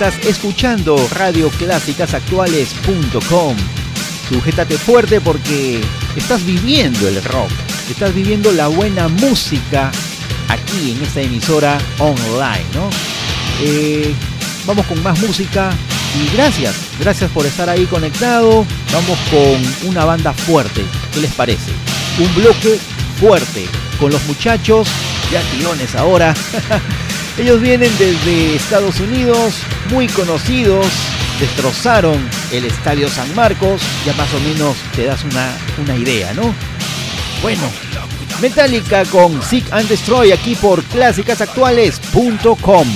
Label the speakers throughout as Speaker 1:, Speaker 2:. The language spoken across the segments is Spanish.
Speaker 1: Estás escuchando radioclásicasactuales.com. Sujétate fuerte porque estás viviendo el rock, estás viviendo la buena música aquí en esta emisora online, ¿no? Eh, vamos con más música y gracias, gracias por estar ahí conectado. Vamos con una banda fuerte, ¿qué les parece? Un bloque fuerte con los muchachos, ya tirones ahora. Ellos vienen desde Estados Unidos, muy conocidos, destrozaron el Estadio San Marcos, ya más o menos te das una, una idea, ¿no? Bueno, Metallica con Seek and Destroy aquí por clásicasactuales.com.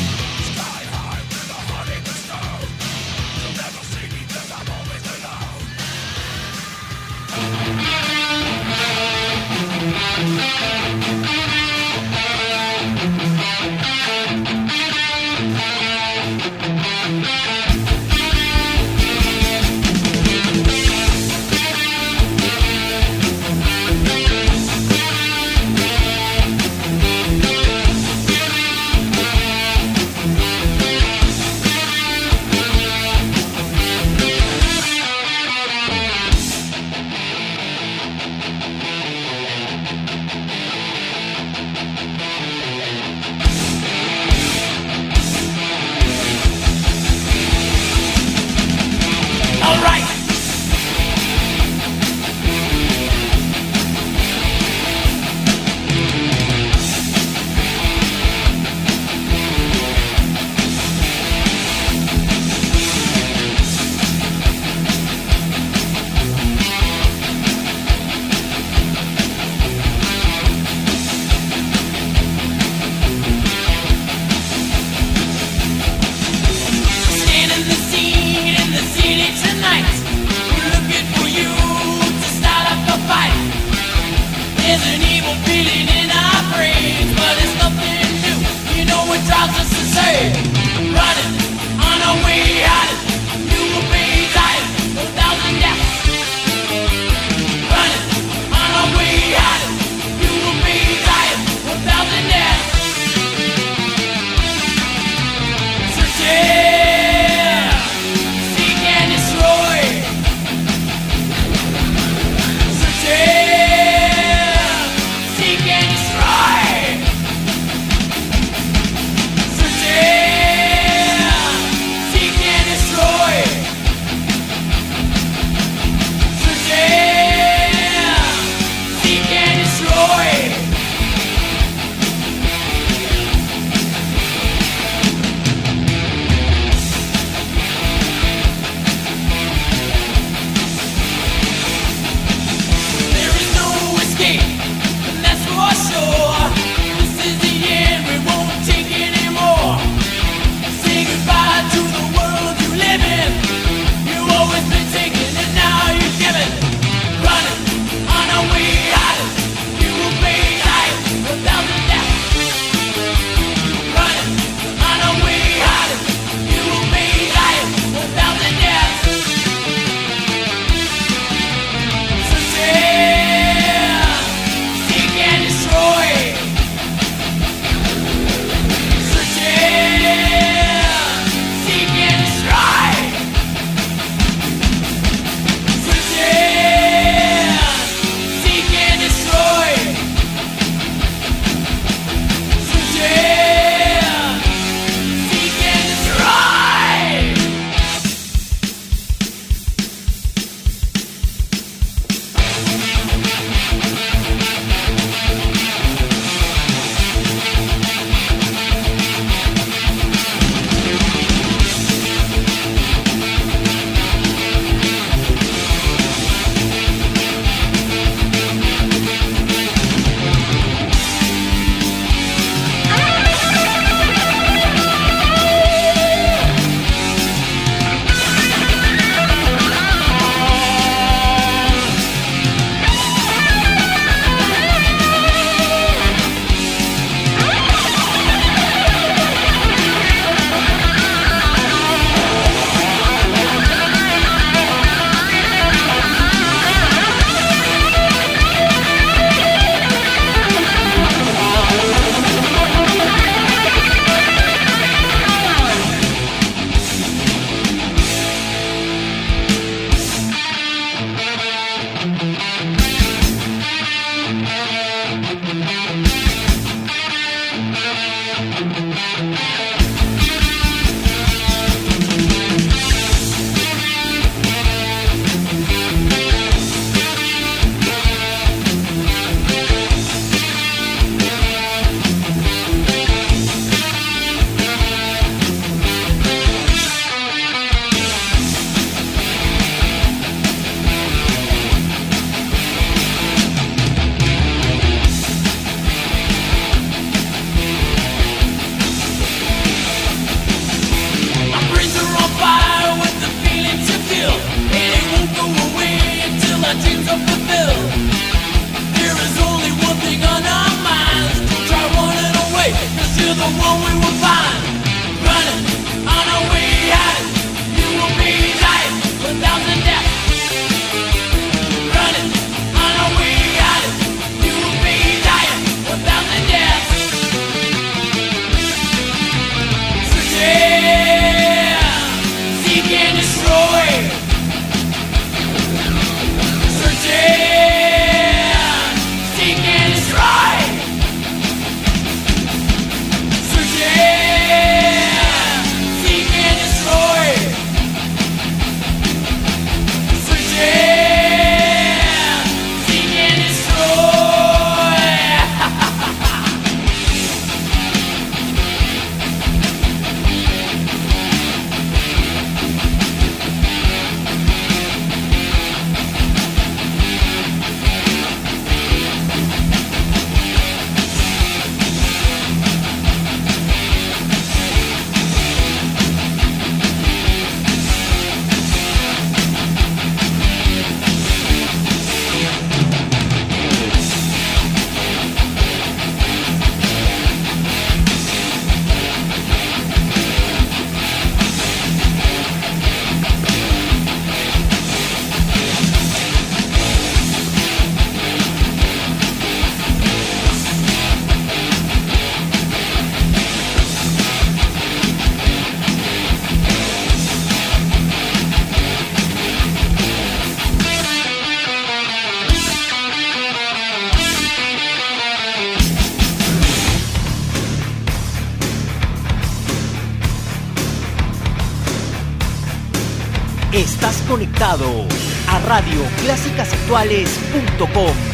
Speaker 2: radioclásicasactuales.com.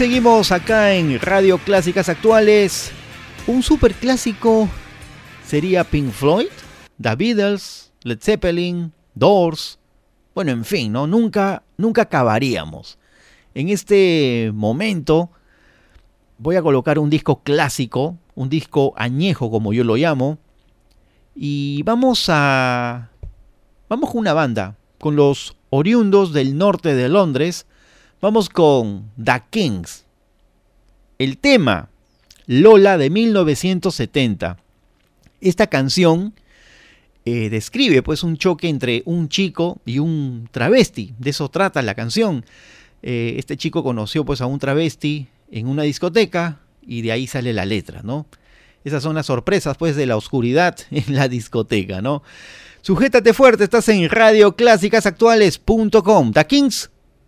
Speaker 1: seguimos acá en Radio Clásicas Actuales. Un super clásico sería Pink Floyd, The Beatles, Led Zeppelin, Doors. Bueno, en fin, ¿no? Nunca, nunca acabaríamos. En este momento voy a colocar un disco clásico, un disco añejo como yo lo llamo, y vamos a vamos con una banda, con los oriundos del norte de Londres. Vamos con The Kings. El tema Lola de 1970. Esta canción eh, describe pues un choque entre un chico y un travesti. De eso trata la canción. Eh, este chico conoció pues a un travesti en una discoteca y de ahí sale la letra, ¿no? Esas son las sorpresas pues de la oscuridad en la discoteca, ¿no? Sujétate fuerte, estás en radioclásicasactuales.com. The Kings,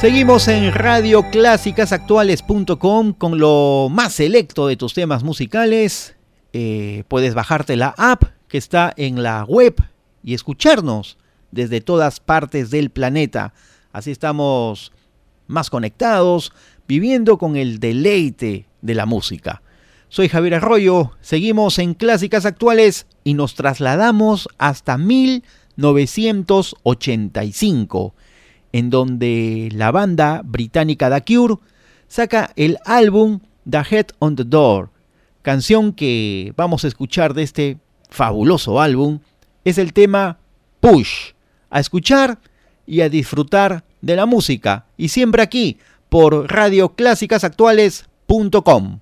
Speaker 1: Seguimos en Radio Actuales.com con lo más selecto de tus temas musicales. Eh, puedes bajarte la app que está en la web y escucharnos desde todas partes del planeta. Así estamos más conectados, viviendo con el deleite de la música. Soy Javier Arroyo, seguimos en Clásicas Actuales y nos trasladamos hasta 1985 en donde la banda británica The Cure saca el álbum The Head on the Door. Canción que vamos a escuchar de este fabuloso álbum es el tema Push. A escuchar y a disfrutar de la música. Y siempre aquí por radioclásicasactuales.com.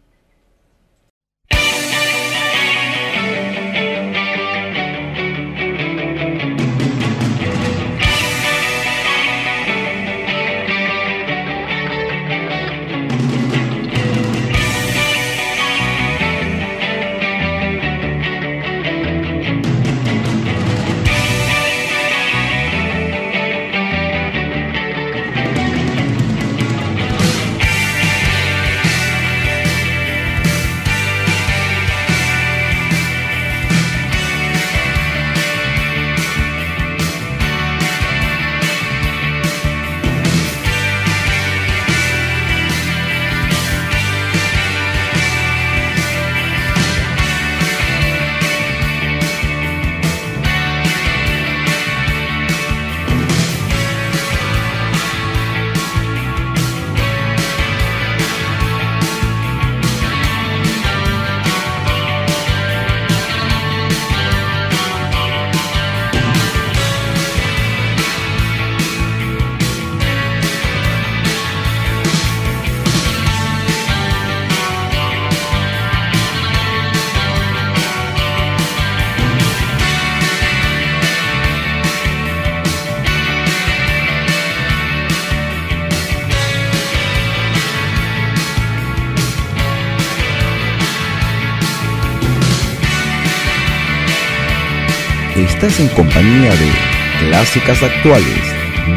Speaker 3: en compañía de clásicas actuales,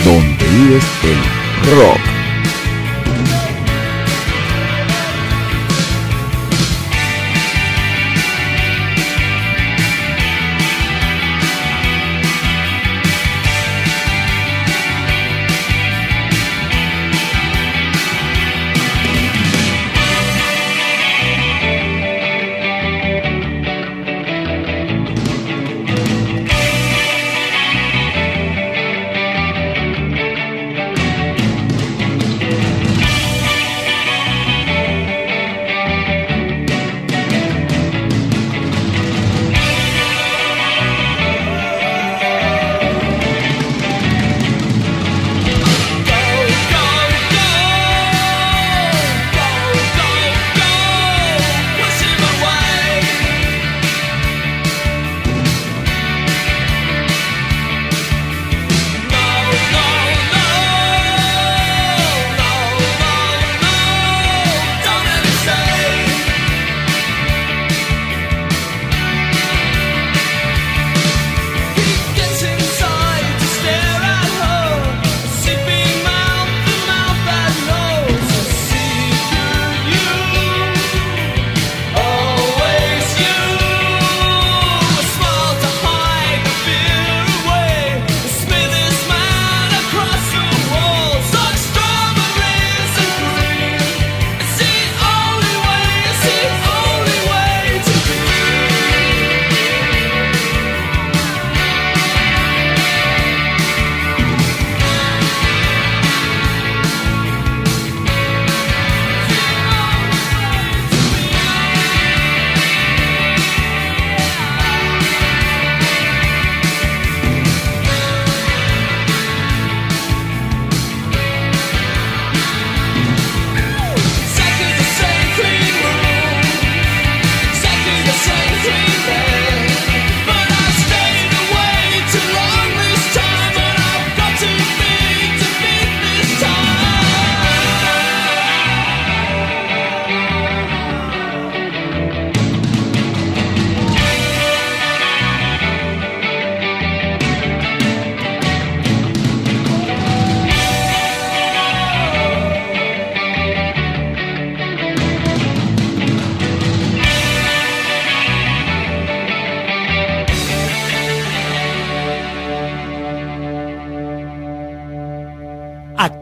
Speaker 3: donde vives el rock.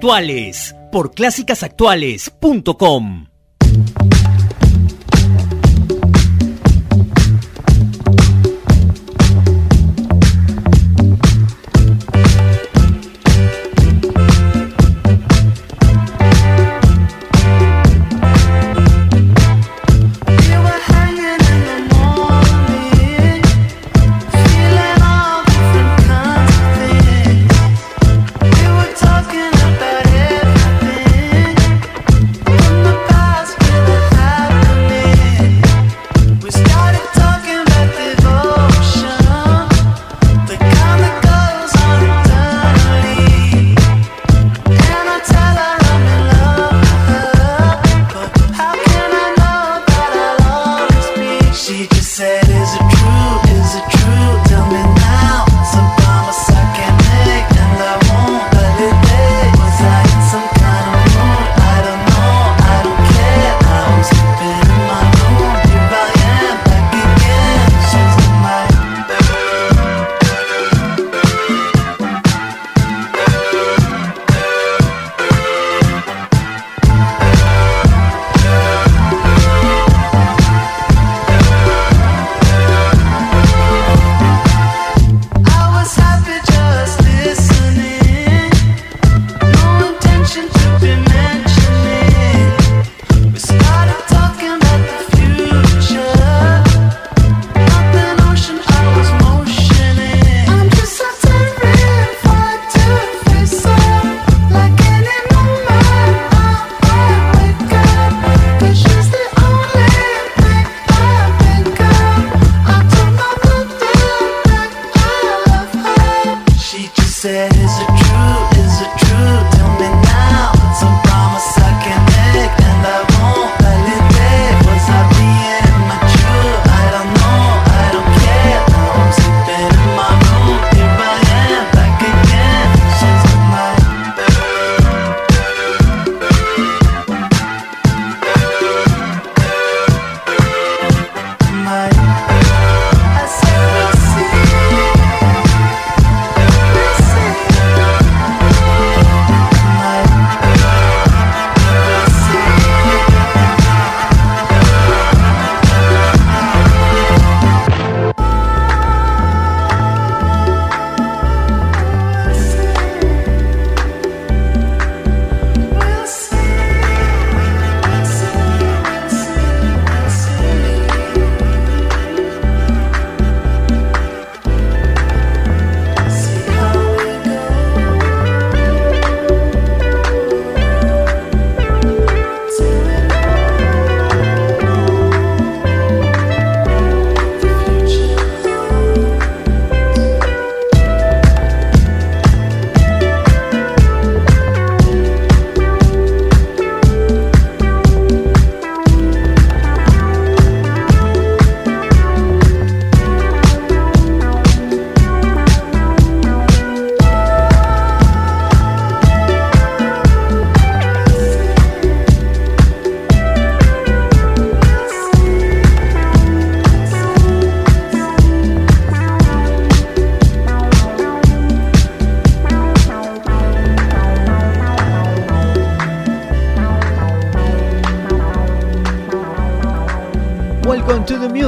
Speaker 4: Actuales por clásicasactuales.com.
Speaker 1: said is a truth.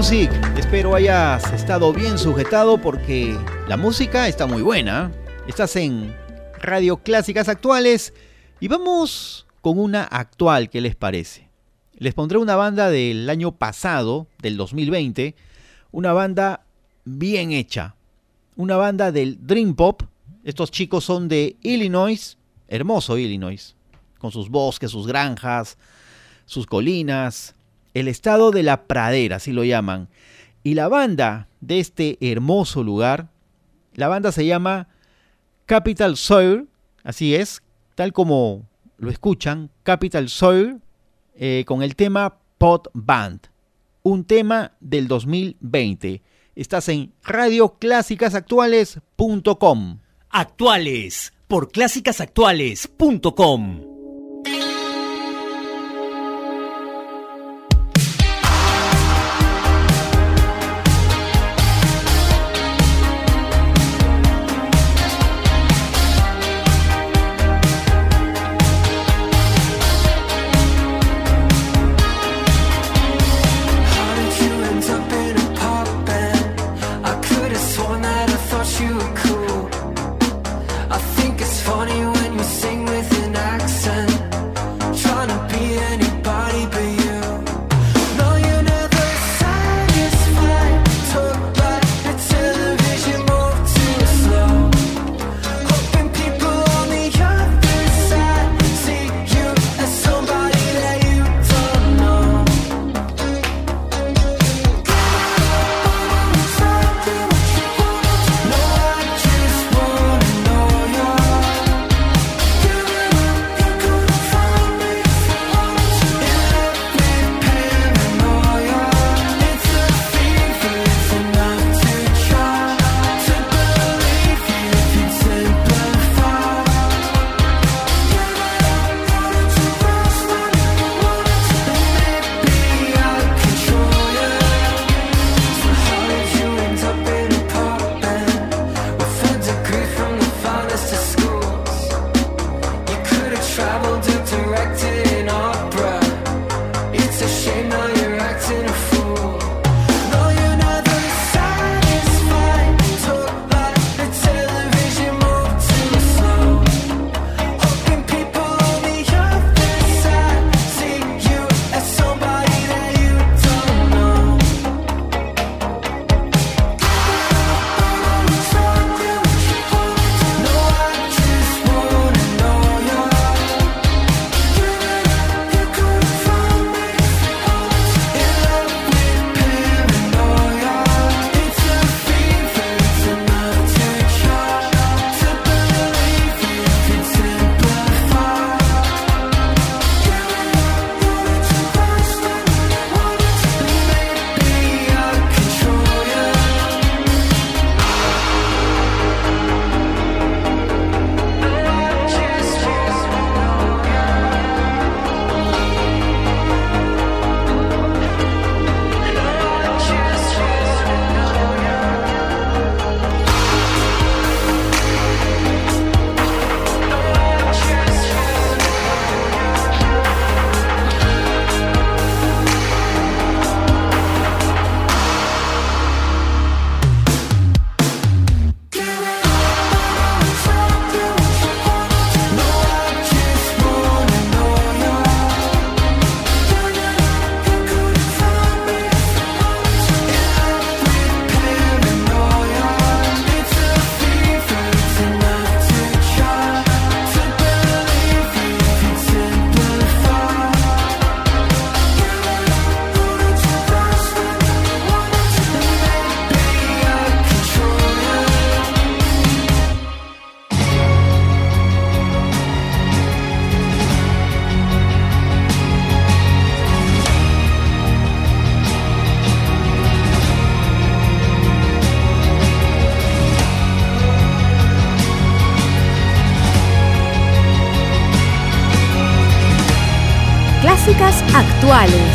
Speaker 1: Espero hayas estado bien sujetado porque la música está muy buena. Estás en Radio Clásicas Actuales y vamos con una actual, ¿qué les parece? Les pondré una banda del año pasado, del 2020, una banda bien hecha, una banda del Dream Pop. Estos chicos son de Illinois, hermoso Illinois, con sus bosques, sus granjas, sus colinas, el estado de la pradera, así lo llaman. Y la banda de este hermoso lugar, la banda se llama Capital Soil, así es, tal como lo escuchan, Capital Soil, eh, con el tema Pod Band, un tema del 2020. Estás en radioclásicasactuales.com.
Speaker 5: Actuales por clásicasactuales.com.
Speaker 6: actuales.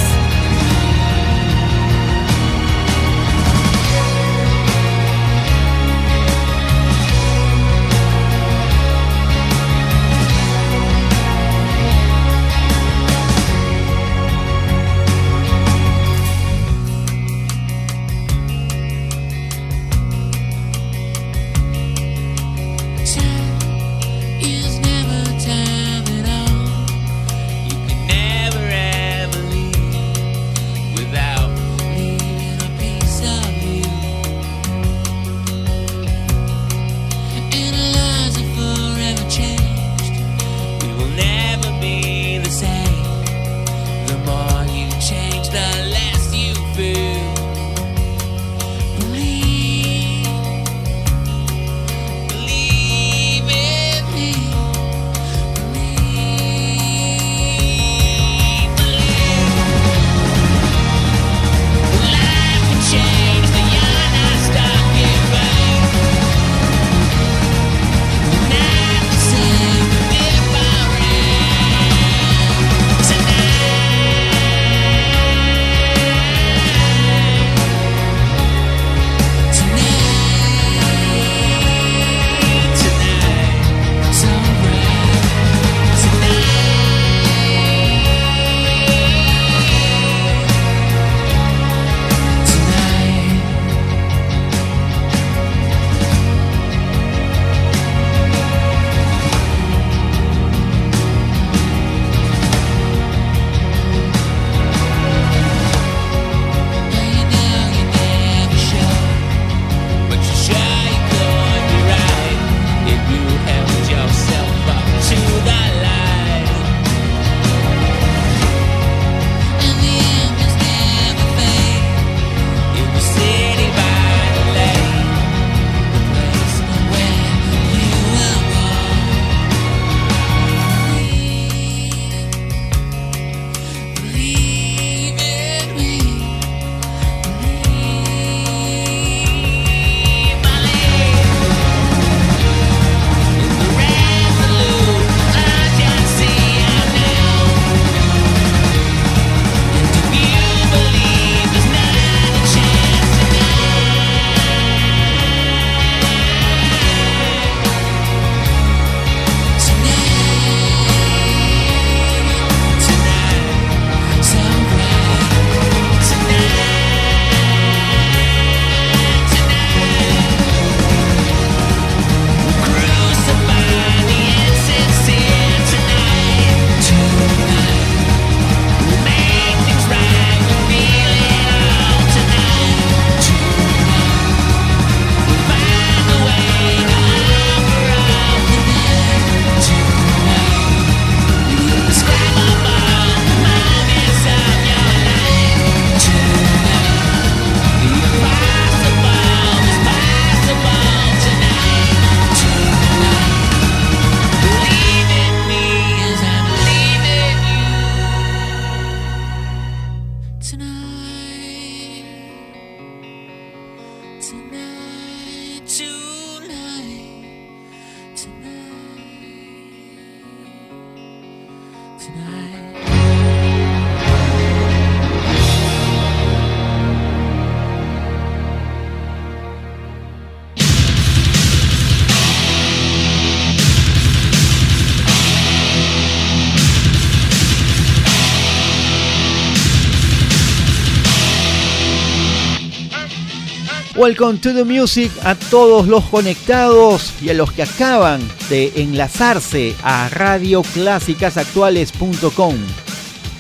Speaker 1: Welcome to the music a todos los conectados y a los que acaban de enlazarse a radioclásicasactuales.com.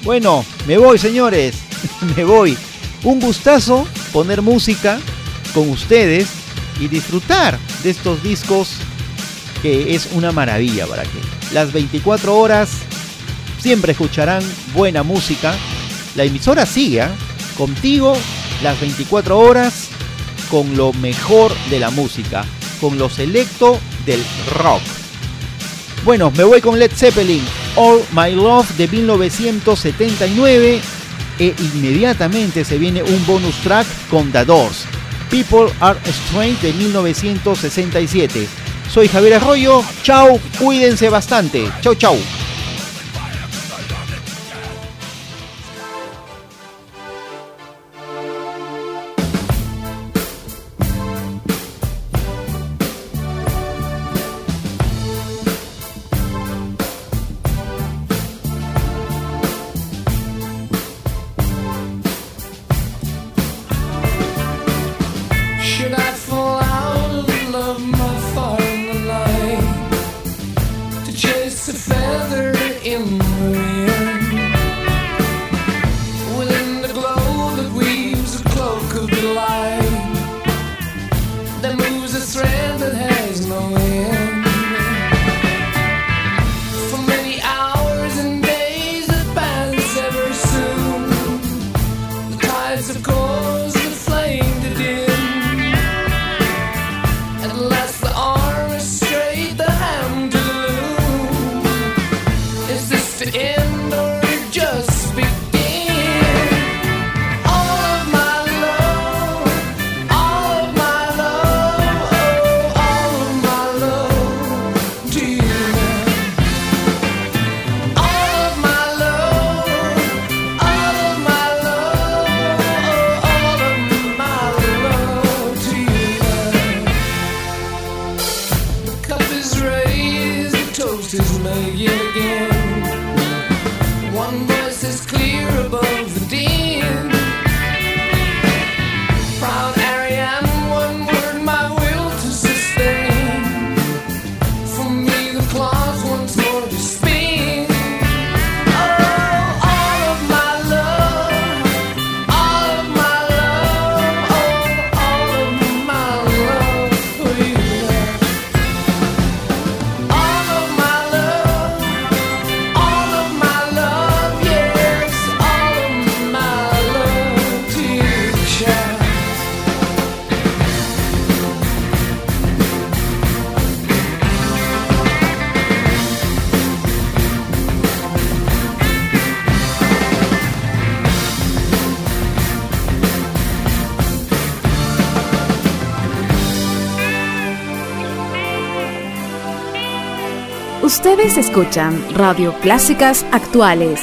Speaker 1: Bueno, me voy señores, me voy. Un gustazo poner música con ustedes y disfrutar de estos discos que es una maravilla para que las 24 horas siempre escucharán buena música. La emisora sigue ¿ah? contigo las 24 horas con lo mejor de la música, con lo selecto del rock. Bueno, me voy con Led Zeppelin, All My Love de 1979 e inmediatamente se viene un bonus track con The Doors, People Are Strange de 1967. Soy Javier Arroyo, chau, cuídense bastante, chau chau.
Speaker 7: In
Speaker 6: Ustedes escuchan Radio Clásicas Actuales.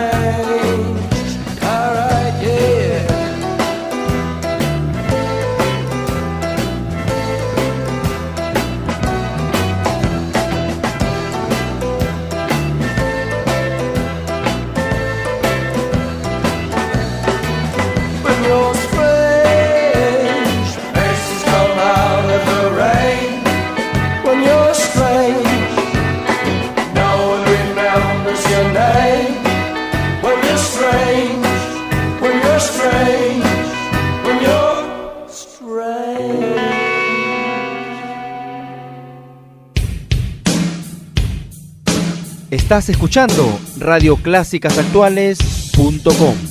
Speaker 1: Estás escuchando radioclásicasactuales.com.